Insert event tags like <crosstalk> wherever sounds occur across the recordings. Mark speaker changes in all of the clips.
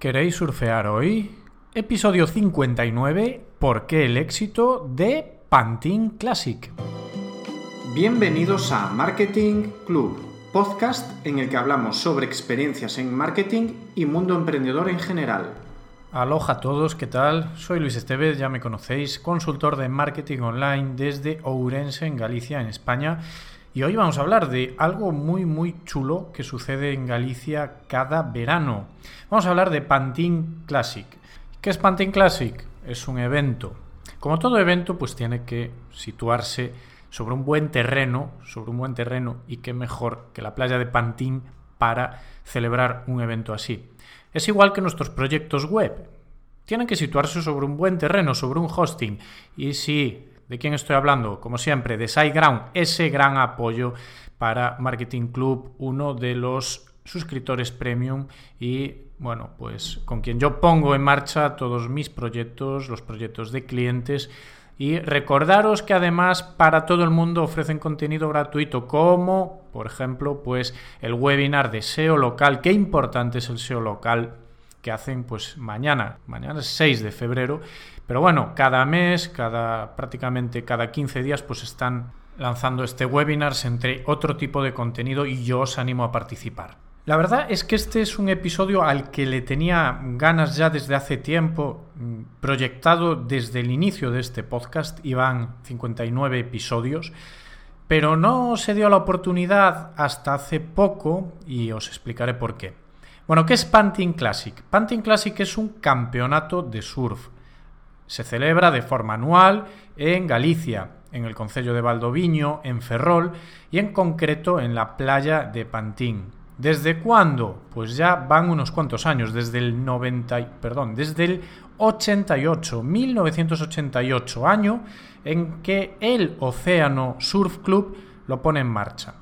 Speaker 1: ¿Queréis surfear hoy? Episodio 59, ¿por qué el éxito de Pantin Classic?
Speaker 2: Bienvenidos a Marketing Club, podcast en el que hablamos sobre experiencias en marketing y mundo emprendedor en general.
Speaker 1: Aloha a todos, ¿qué tal? Soy Luis Estevez, ya me conocéis, consultor de marketing online desde Ourense, en Galicia, en España. Y hoy vamos a hablar de algo muy muy chulo que sucede en Galicia cada verano. Vamos a hablar de Pantin Classic. ¿Qué es Pantin Classic? Es un evento. Como todo evento, pues tiene que situarse sobre un buen terreno, sobre un buen terreno, y qué mejor que la playa de Pantin para celebrar un evento así. Es igual que nuestros proyectos web. Tienen que situarse sobre un buen terreno, sobre un hosting. Y si, ¿de quién estoy hablando? Como siempre, de SiteGround, ese gran apoyo para Marketing Club, uno de los suscriptores premium y bueno, pues con quien yo pongo en marcha todos mis proyectos, los proyectos de clientes y recordaros que además para todo el mundo ofrecen contenido gratuito como, por ejemplo, pues el webinar de SEO local. Qué importante es el SEO local que hacen pues mañana, mañana es 6 de febrero, pero bueno, cada mes, cada prácticamente cada 15 días pues están lanzando este webinar entre otro tipo de contenido y yo os animo a participar. La verdad es que este es un episodio al que le tenía ganas ya desde hace tiempo, mm, proyectado desde el inicio de este podcast, iban 59 episodios, pero no se dio la oportunidad hasta hace poco y os explicaré por qué. Bueno, ¿qué es Panting Classic? Panting Classic es un campeonato de surf. Se celebra de forma anual en Galicia, en el Concello de Valdoviño, en Ferrol y en concreto en la playa de Pantín. ¿Desde cuándo? Pues ya van unos cuantos años, desde el 90, perdón, desde el 88, 1988, año en que el Océano Surf Club lo pone en marcha.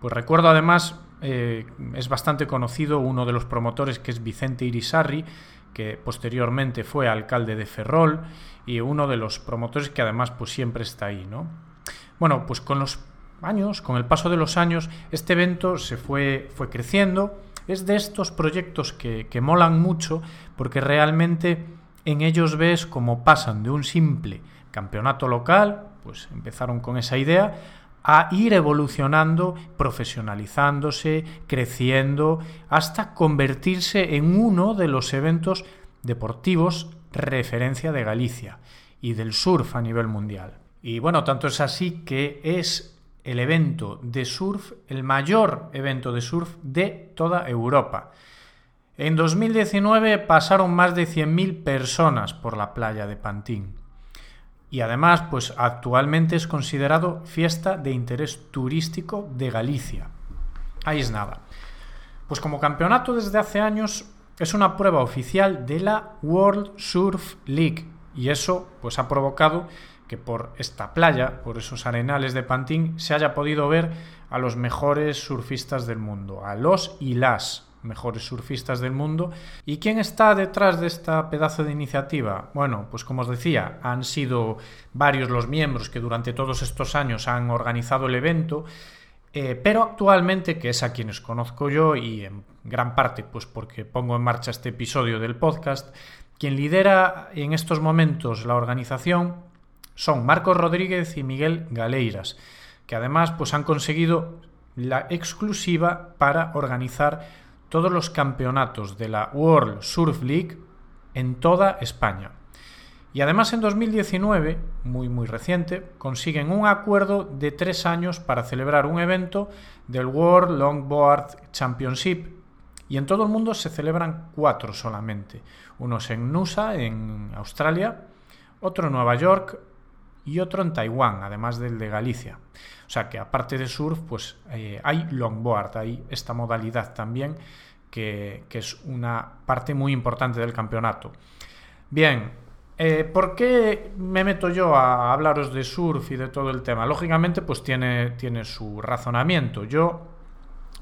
Speaker 1: Pues recuerdo además, eh, es bastante conocido uno de los promotores que es Vicente Irisarri, que posteriormente fue alcalde de Ferrol y uno de los promotores que además pues siempre está ahí, ¿no? Bueno, pues con los años, con el paso de los años, este evento se fue, fue creciendo. Es de estos proyectos que, que molan mucho porque realmente en ellos ves cómo pasan de un simple campeonato local, pues empezaron con esa idea, a ir evolucionando, profesionalizándose, creciendo, hasta convertirse en uno de los eventos deportivos referencia de Galicia y del surf a nivel mundial. Y bueno, tanto es así que es el evento de surf, el mayor evento de surf de toda Europa. En 2019 pasaron más de 100.000 personas por la playa de Pantín. Y además, pues actualmente es considerado fiesta de interés turístico de Galicia. Ahí es nada. Pues como campeonato desde hace años es una prueba oficial de la World Surf League y eso pues ha provocado que por esta playa, por esos arenales de Pantín, se haya podido ver a los mejores surfistas del mundo, a los y las mejores surfistas del mundo. ¿Y quién está detrás de esta pedazo de iniciativa? Bueno, pues como os decía, han sido varios los miembros que durante todos estos años han organizado el evento, eh, pero actualmente, que es a quienes conozco yo y en gran parte pues porque pongo en marcha este episodio del podcast, quien lidera en estos momentos la organización son Marcos Rodríguez y Miguel Galeiras, que además pues, han conseguido la exclusiva para organizar todos los campeonatos de la World Surf League en toda España. Y además en 2019, muy muy reciente, consiguen un acuerdo de tres años para celebrar un evento del World Longboard Championship. Y en todo el mundo se celebran cuatro solamente. Unos en Nusa, en Australia, otro en Nueva York, y otro en Taiwán, además del de Galicia. O sea que aparte de surf, pues eh, hay longboard, hay esta modalidad también que, es una parte muy importante del campeonato. Bien, eh, ¿por qué me meto yo a hablaros de surf y de todo el tema? Lógicamente, pues tiene, tiene su razonamiento. Yo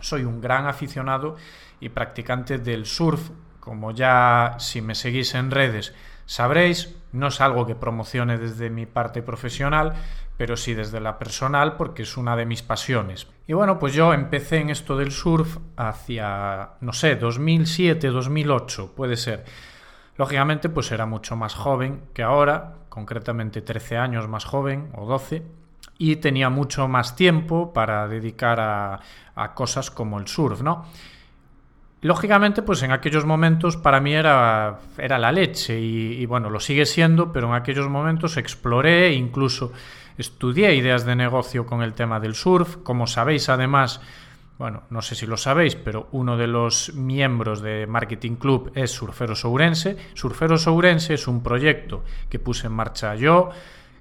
Speaker 1: soy un gran aficionado y practicante del surf, como ya si me seguís en redes sabréis, no es algo que promocione desde mi parte profesional, pero sí desde la personal porque es una de mis pasiones. Y bueno, pues yo empecé en esto del surf hacia, no sé, 2007, 2008, puede ser. Lógicamente, pues era mucho más joven que ahora, concretamente 13 años más joven o 12, y tenía mucho más tiempo para dedicar a, a cosas como el surf, ¿no? Lógicamente, pues en aquellos momentos para mí era, era la leche y, bueno, lo sigue siendo, pero en aquellos momentos exploré, incluso estudié ideas de negocio con el tema del surf. Como sabéis, además, bueno, no sé si lo sabéis, pero uno de los miembros de Marketing Club es Surfero Sourense. Surfero Sourense es un proyecto que puse en marcha yo,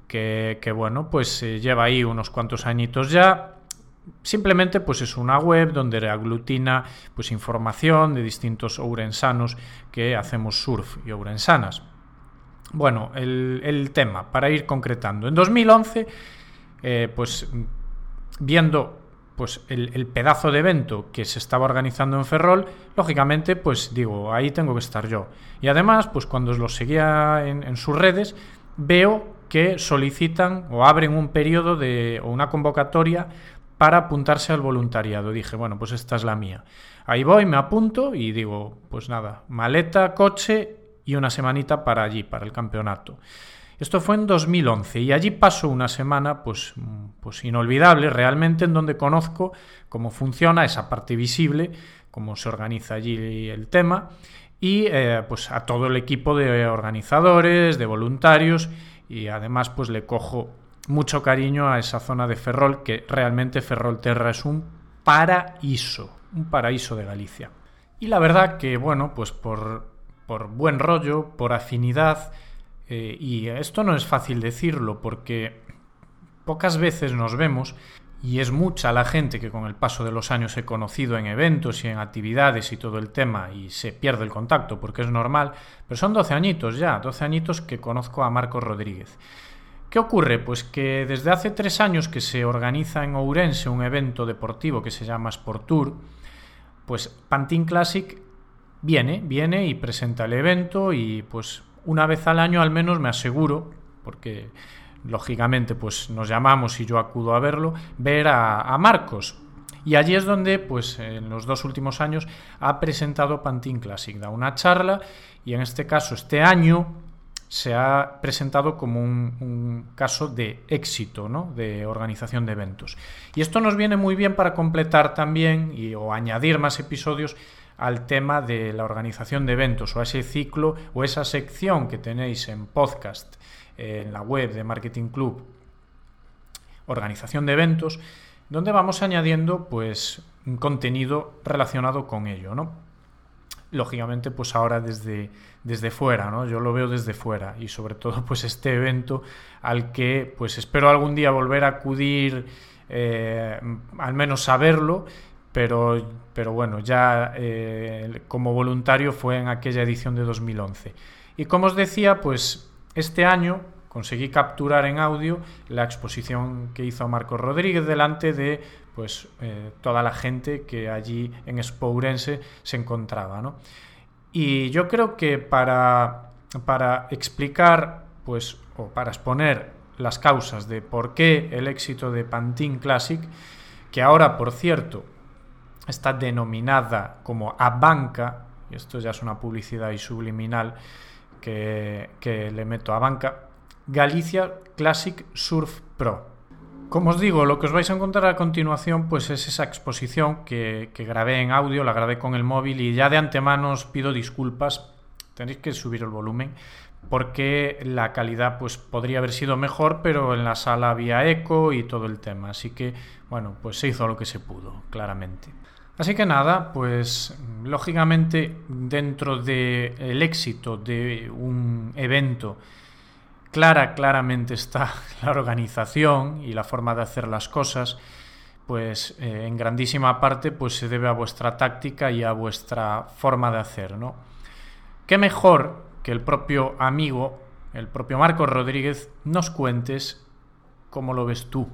Speaker 1: que, que bueno, pues eh, lleva ahí unos cuantos añitos ya Simplemente pues es una web donde aglutina pues información de distintos ourensanos que hacemos surf y ourensanas. Bueno, el, el tema, para ir concretando. En 2011, eh, pues viendo pues el, el, pedazo de evento que se estaba organizando en Ferrol, lógicamente, pues digo, ahí tengo que estar yo. Y además, pues cuando lo seguía en, en sus redes, veo que solicitan o abren un periodo de, o una convocatoria para apuntarse al voluntariado. Dije, bueno, pues esta es la mía. Ahí voy, me apunto y digo, pues nada, maleta, coche y una semanita para allí, para el campeonato. Esto fue en 2011 y allí paso una semana pues, pues inolvidable realmente en donde conozco cómo funciona esa parte visible, cómo se organiza allí el tema y eh, pues a todo el equipo de organizadores, de voluntarios y además pues le cojo mucho cariño a esa zona de Ferrol, que realmente Ferrolterra es un paraíso, un paraíso de Galicia. Y la verdad que, bueno, pues por, por buen rollo, por afinidad, eh, y esto no es fácil decirlo porque pocas veces nos vemos y es mucha la gente que con el paso de los años he conocido en eventos y en actividades y todo el tema y se pierde el contacto porque es normal, pero son 12 añitos ya, 12 añitos que conozco a Marcos Rodríguez. ¿Qué ocurre? Pues que desde hace tres años que se organiza en Ourense un evento deportivo que se llama Sport Tour, pues Pantin Classic viene, viene y presenta el evento y pues una vez al año al menos me aseguro, porque lógicamente pues nos llamamos y yo acudo a verlo, ver a, a Marcos. Y allí es donde, pues en los dos últimos años, ha presentado Pantin Classic, da una charla y en este caso, este año, se ha presentado como un, caso de éxito ¿no? de organización de eventos. Y esto nos viene muy bien para completar también y, o añadir más episodios al tema de la organización de eventos o a ese ciclo o esa sección que tenéis en podcast en la web de Marketing Club organización de eventos donde vamos añadiendo pues un contenido relacionado con ello, ¿no? Lógicamente pues ahora desde, desde fuera, ¿no? Yo lo veo desde fuera y sobre todo pues este evento al que pues espero algún día volver a acudir, eh, al menos saberlo, pero, pero bueno, ya eh, como voluntario fue en aquella edición de 2011. Y como os decía, pues este año conseguí capturar en audio la exposición que hizo Marcos Rodríguez delante de pues eh, toda la gente que allí en Spourense se encontraba. ¿no? Y yo creo que para, para explicar pues, o para exponer las causas de por qué el éxito de Pantin Classic, que ahora, por cierto, está denominada como Abanca, y esto ya es una publicidad y subliminal que, que le meto a banca, Galicia Classic Surf Pro. Como os digo, lo que os vais a encontrar a continuación pues es esa exposición que, grabé en audio, la grabé con el móvil y ya de antemano os pido disculpas, tenéis que subir el volumen porque la calidad pues podría haber sido mejor, pero en la sala había eco y todo el tema, así que bueno, pues se hizo lo que se pudo, claramente. Así que nada, pues lógicamente dentro del el éxito de un evento clara, claramente está <laughs> la organización y la forma de hacer las cosas, pues eh, en grandísima parte pues se debe a vuestra táctica y a vuestra forma de hacer, ¿no? Qué mejor que el propio amigo, el propio Marcos Rodríguez, nos cuentes cómo lo ves tú.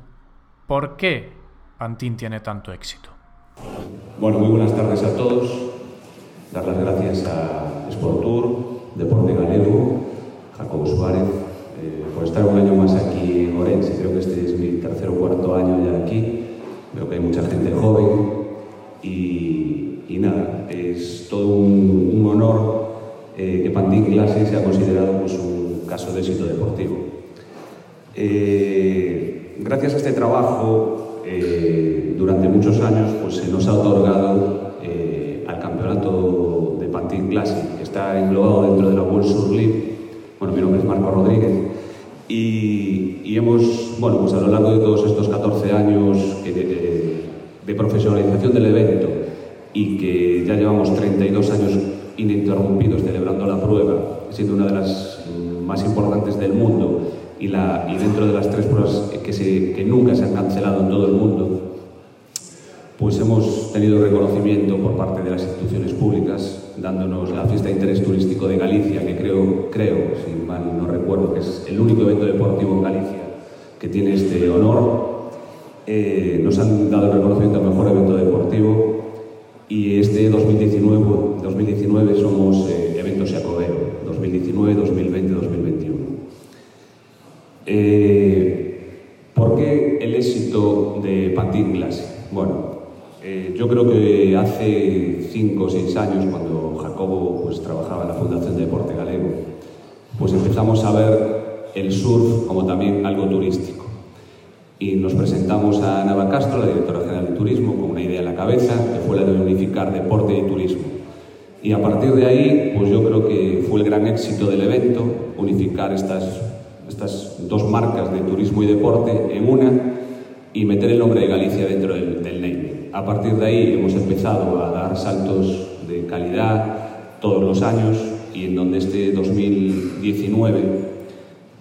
Speaker 1: ¿Por qué Pantín tiene tanto éxito?
Speaker 3: Bueno, muy buenas tardes a todos. Dar las gracias a Sport Tour, Deporte Galego, Jacobo Suárez, eh, por estar un año más aquí en Orense. Creo que este es mi tercer o cuarto año ya aquí. Veo que hay mucha gente joven y, nada, es todo un, honor eh, que Pantín Clase sea considerado pues, un caso de éxito deportivo. Eh, gracias a este trabajo, eh, durante muchos años pues, se nos ha otorgado eh, al campeonato de Pantín Classic, que está englobado dentro de la World Surf League. Bueno, mi nombre es Marco Rodríguez y, hemos, bueno, pues a lo largo de todos estos 14 años de, de profesionalización del evento y que ya llevamos 32 años ininterrumpidos celebrando la prueba, siendo una de las más importantes del mundo y, la, y dentro de las tres pruebas que, se, que nunca se han cancelado en todo el mundo, pues hemos tenido reconocimiento por parte de las instituciones públicas, dándonos la fiesta de interés turístico de Galicia, que creo, creo, si mal no recuerdo, que es el único evento deportivo en Galicia que tiene este honor. Eh, nos han dado el reconocimiento al mejor evento deportivo y este 2019, 2019 somos eh, eventos Jacobero, 2019, 2020, 2021. Eh, ¿Por qué el éxito de Pantín Classic? Bueno, yo creo que hace 5 o 6 años, cuando Jacobo pues, trabajaba en la Fundación de Deporte Galego, pues empezamos a ver el surf como también algo turístico. Y nos presentamos a Nava Castro, la directora general de turismo, con una idea en la cabeza, que fue la de unificar deporte y turismo. Y a partir de ahí, pues yo creo que fue el gran éxito del evento, unificar estas, estas dos marcas de turismo y deporte en una y meter el nombre de Galicia dentro del, del naming. A partir de ahí hemos empezado a dar saltos de calidad todos los años y en donde este 2019,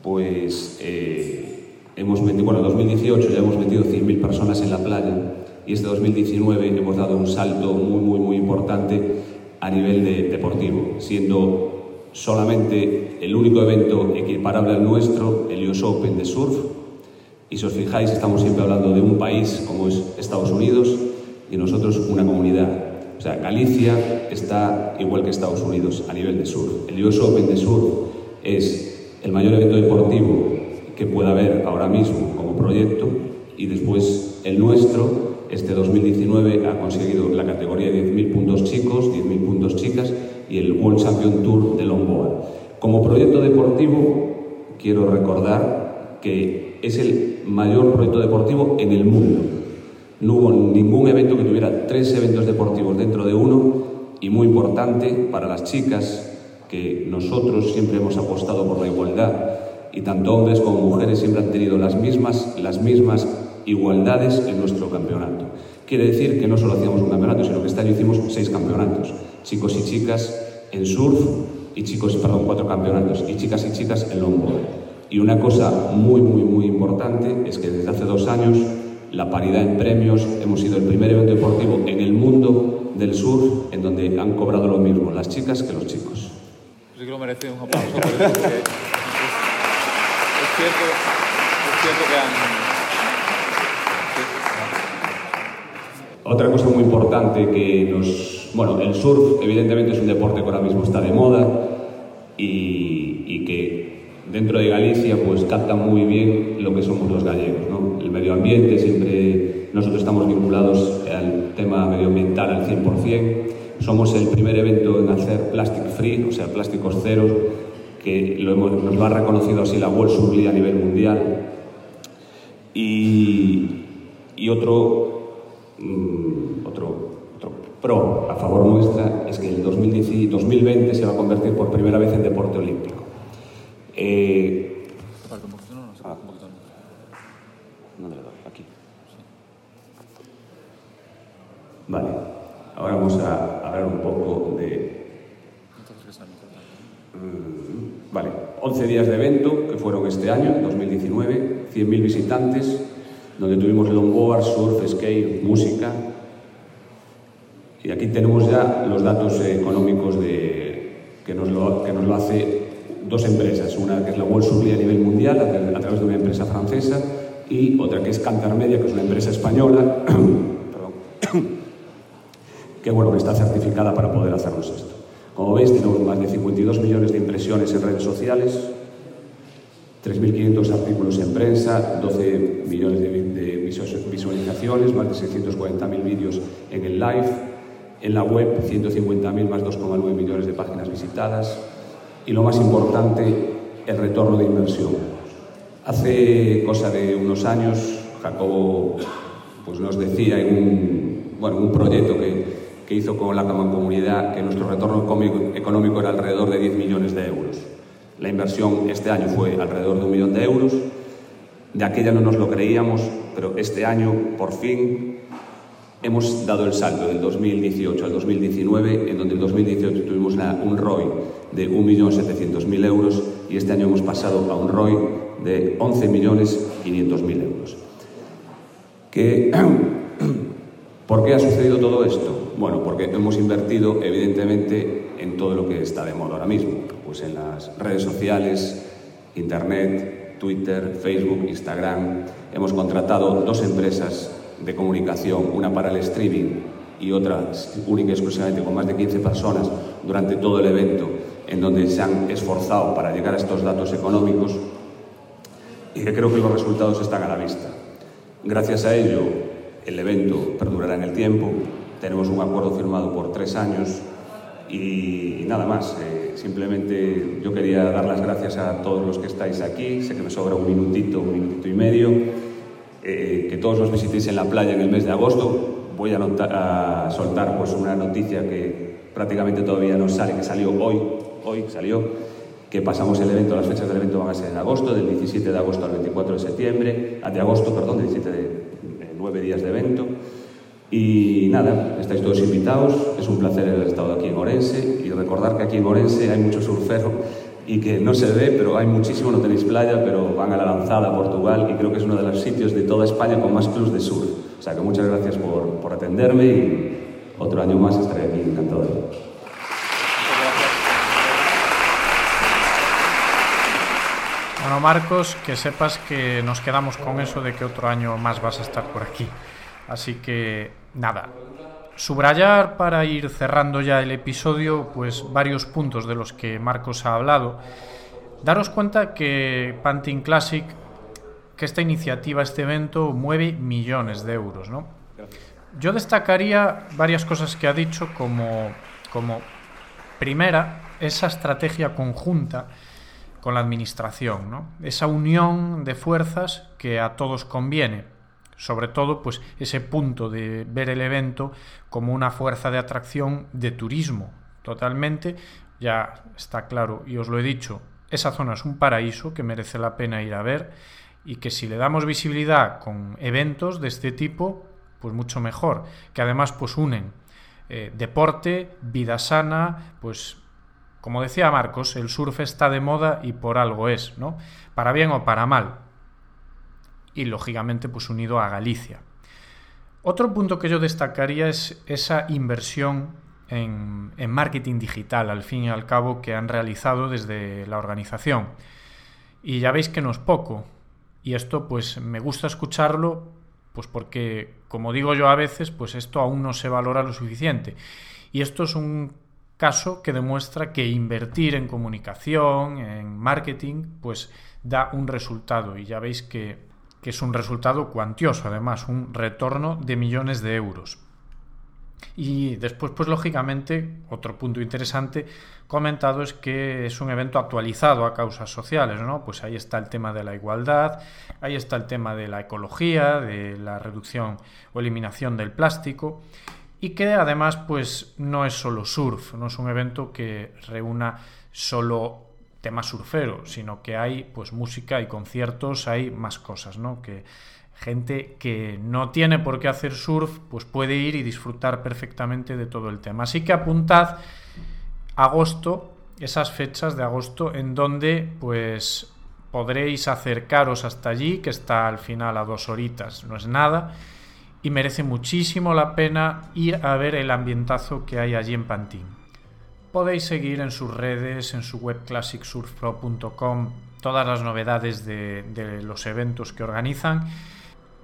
Speaker 3: pues eh, hemos metido, bueno, en 2018 ya hemos metido 100.000 personas en la playa y este 2019 hemos dado un salto muy, muy, muy importante a nivel de deportivo, siendo solamente el único evento equiparable al nuestro, el US Open de surf. Y si os fijáis, estamos siempre hablando de un país como es Estados Unidos y nosotros una comunidad. O sea, Galicia está igual que Estados Unidos a nivel de surf. El US Open de surf es el mayor evento deportivo que pueda haber ahora mismo como proyecto y después el nuestro este 2019 ha conseguido la categoría de 10.000 puntos chicos, 10.000 puntos chicas y el World Champion Tour de Longboard. Como proyecto deportivo, quiero recordar que es el mayor proyecto deportivo en el mundo. No hubo ningún evento que tuviera tres eventos deportivos dentro de uno y muy importante para las chicas que nosotros siempre hemos apostado por la igualdad y tanto hombres como mujeres siempre han tenido las mismas, las mismas igualdades en nuestro campeonato. Quiere decir que no solo hacíamos un campeonato, sino que este año hicimos seis campeonatos, chicos y chicas en surf y chicos, perdón, cuatro campeonatos, y chicas y chicas en longboard. Y una cosa muy, muy, muy importante es que desde hace dos años la paridad en premios, hemos sido el primer evento deportivo en el mundo del surf en donde han cobrado lo mismo las chicas que los chicos.
Speaker 4: Sí que lo merece un aplauso porque es, es, cierto, es cierto que han,
Speaker 3: Otra cosa muy importante que nos... Bueno, el surf evidentemente es un deporte que ahora mismo está de moda y, y que dentro de Galicia pues capta muy bien lo que somos los gallegos, ¿no? El medio ambiente, siempre nosotros estamos vinculados al tema medioambiental al 100%. Somos el primer evento en hacer plastic free, o sea, plásticos ceros, que lo hemos, nos lo ha reconocido así la World League a nivel mundial. Y, y otro Mm, otro, otro pro a favor nuestra es que el 2010, 2020 se va a convertir por primera vez en deporte olímpico. Eh, ah, ¿Dónde le doy? Aquí. Vale, ahora vamos a hablar un poco de... Mm, vale, 11 días de evento que fueron este año, 2019, 100.000 visitantes, donde tuvimos longboard, surf, skate, música. Y aquí tenemos ya los datos económicos de, que, nos lo, que nos lo hace dos empresas, una que es la World Supply a nivel mundial, a, través de una empresa francesa, y otra que es Cantar Media, que es una empresa española, <clears throat> <clears throat> que, bueno, está certificada para poder hacernos esto. Como veis, tenemos más de 52 millones de impresiones en redes sociales, 3.500 artículos en prensa, 12 millones de, visualizaciones, más de 640.000 vídeos en el live, en la web 150.000 más 2,9 millones de páginas visitadas y lo más importante, el retorno de inversión. Hace cosa de unos años, Jacobo pues nos decía en un, bueno, un proyecto que, que hizo con la Comunidad que nuestro retorno económico era alrededor de 10 millones de euros. La inversión este año fue alrededor de un millón de euros. De aquella no nos lo creíamos, pero este año, por fin, hemos dado el salto del 2018 al 2019, en donde en 2018 tuvimos un ROI de 1.700.000 euros y este año hemos pasado a un ROI de 11.500.000 euros. <clears throat> ¿Por qué ha sucedido todo esto? Bueno, porque hemos invertido, evidentemente, en todo lo que está de moda ahora mismo pues en las redes sociales, Internet, Twitter, Facebook, Instagram. Hemos contratado dos empresas de comunicación, una para el streaming y otra única y exclusivamente con más de 15 personas durante todo el evento, en donde se han esforzado para llegar a estos datos económicos y que creo que los resultados están a la vista. Gracias a ello, el evento perdurará en el tiempo. Tenemos un acuerdo firmado por tres años y, nada más. Eh, Simplemente yo quería dar las gracias a todos los que estáis aquí. Sé que me sobra un minutito, un minutito y medio. Eh, que todos los visitéis en la playa en el mes de agosto. Voy a, soltar pues, una noticia que prácticamente todavía no sale, que salió hoy, hoy salió, que pasamos el evento, las fechas del evento van a ser en agosto, del 17 de agosto al 24 de septiembre, ah, de agosto, perdón, 17 de, de nueve días de evento. Y nada, estáis todos invitados, es un placer haber estado aquí en Orense y recordar que aquí en Orense hay mucho surfero y que no se ve, pero hay muchísimo, no tenéis playa, pero van a la lanzada a Portugal y creo que es uno de los sitios de toda España con más clubs de surf. O sea que muchas gracias por, por atenderme y otro año más estaré aquí, encantado.
Speaker 1: Bueno, Marcos, que sepas que nos quedamos con eso de que otro año más vas a estar por aquí. Así que nada, subrayar para ir cerrando ya el episodio, pues varios puntos de los que Marcos ha hablado. Daros cuenta que Pantin Classic, que esta iniciativa, este evento, mueve millones de euros, ¿no? Yo destacaría varias cosas que ha dicho como, como primera, esa estrategia conjunta con la administración, ¿no? Esa unión de fuerzas que a todos conviene sobre todo pues ese punto de ver el evento como una fuerza de atracción de turismo totalmente ya está claro y os lo he dicho esa zona es un paraíso que merece la pena ir a ver y que si le damos visibilidad con eventos de este tipo pues mucho mejor que además pues unen eh, deporte vida sana pues como decía Marcos el surf está de moda y por algo es no para bien o para mal y lógicamente pues unido a Galicia. Otro punto que yo destacaría es esa inversión en, en, marketing digital, al fin y al cabo, que han realizado desde la organización. Y ya veis que no es poco. Y esto pues me gusta escucharlo, pues porque, como digo yo a veces, pues esto aún no se valora lo suficiente. Y esto es un caso que demuestra que invertir en comunicación, en marketing, pues da un resultado. Y ya veis que que es un resultado cuantioso, además, un retorno de millones de euros. Y después, pues lógicamente, otro punto interesante comentado es que es un evento actualizado a causas sociales, ¿no? Pues ahí está el tema de la igualdad, ahí está el tema de la ecología, de la reducción o eliminación del plástico y que además pues no es solo surf, no es un evento que reúna solo tema surfero, sino que hay pues música y conciertos, hay más cosas, ¿no? Que gente que no tiene por qué hacer surf, pues puede ir y disfrutar perfectamente de todo el tema. Así que apuntad agosto, esas fechas de agosto en donde pues podréis acercaros hasta allí, que está al final a dos horitas, no es nada, y merece muchísimo la pena ir a ver el ambientazo que hay allí en Pantín podéis seguir en sus redes, en su web classicsurfpro.com, todas las novedades de, de, los eventos que organizan.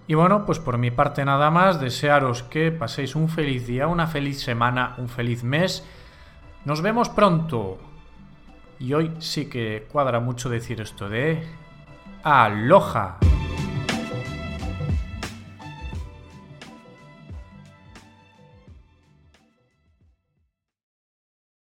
Speaker 1: Y bueno, pues por mi parte nada más, desearos que paséis un feliz día, una feliz semana, un feliz mes. Nos vemos pronto. Y hoy sí que cuadra mucho decir esto de Aloha.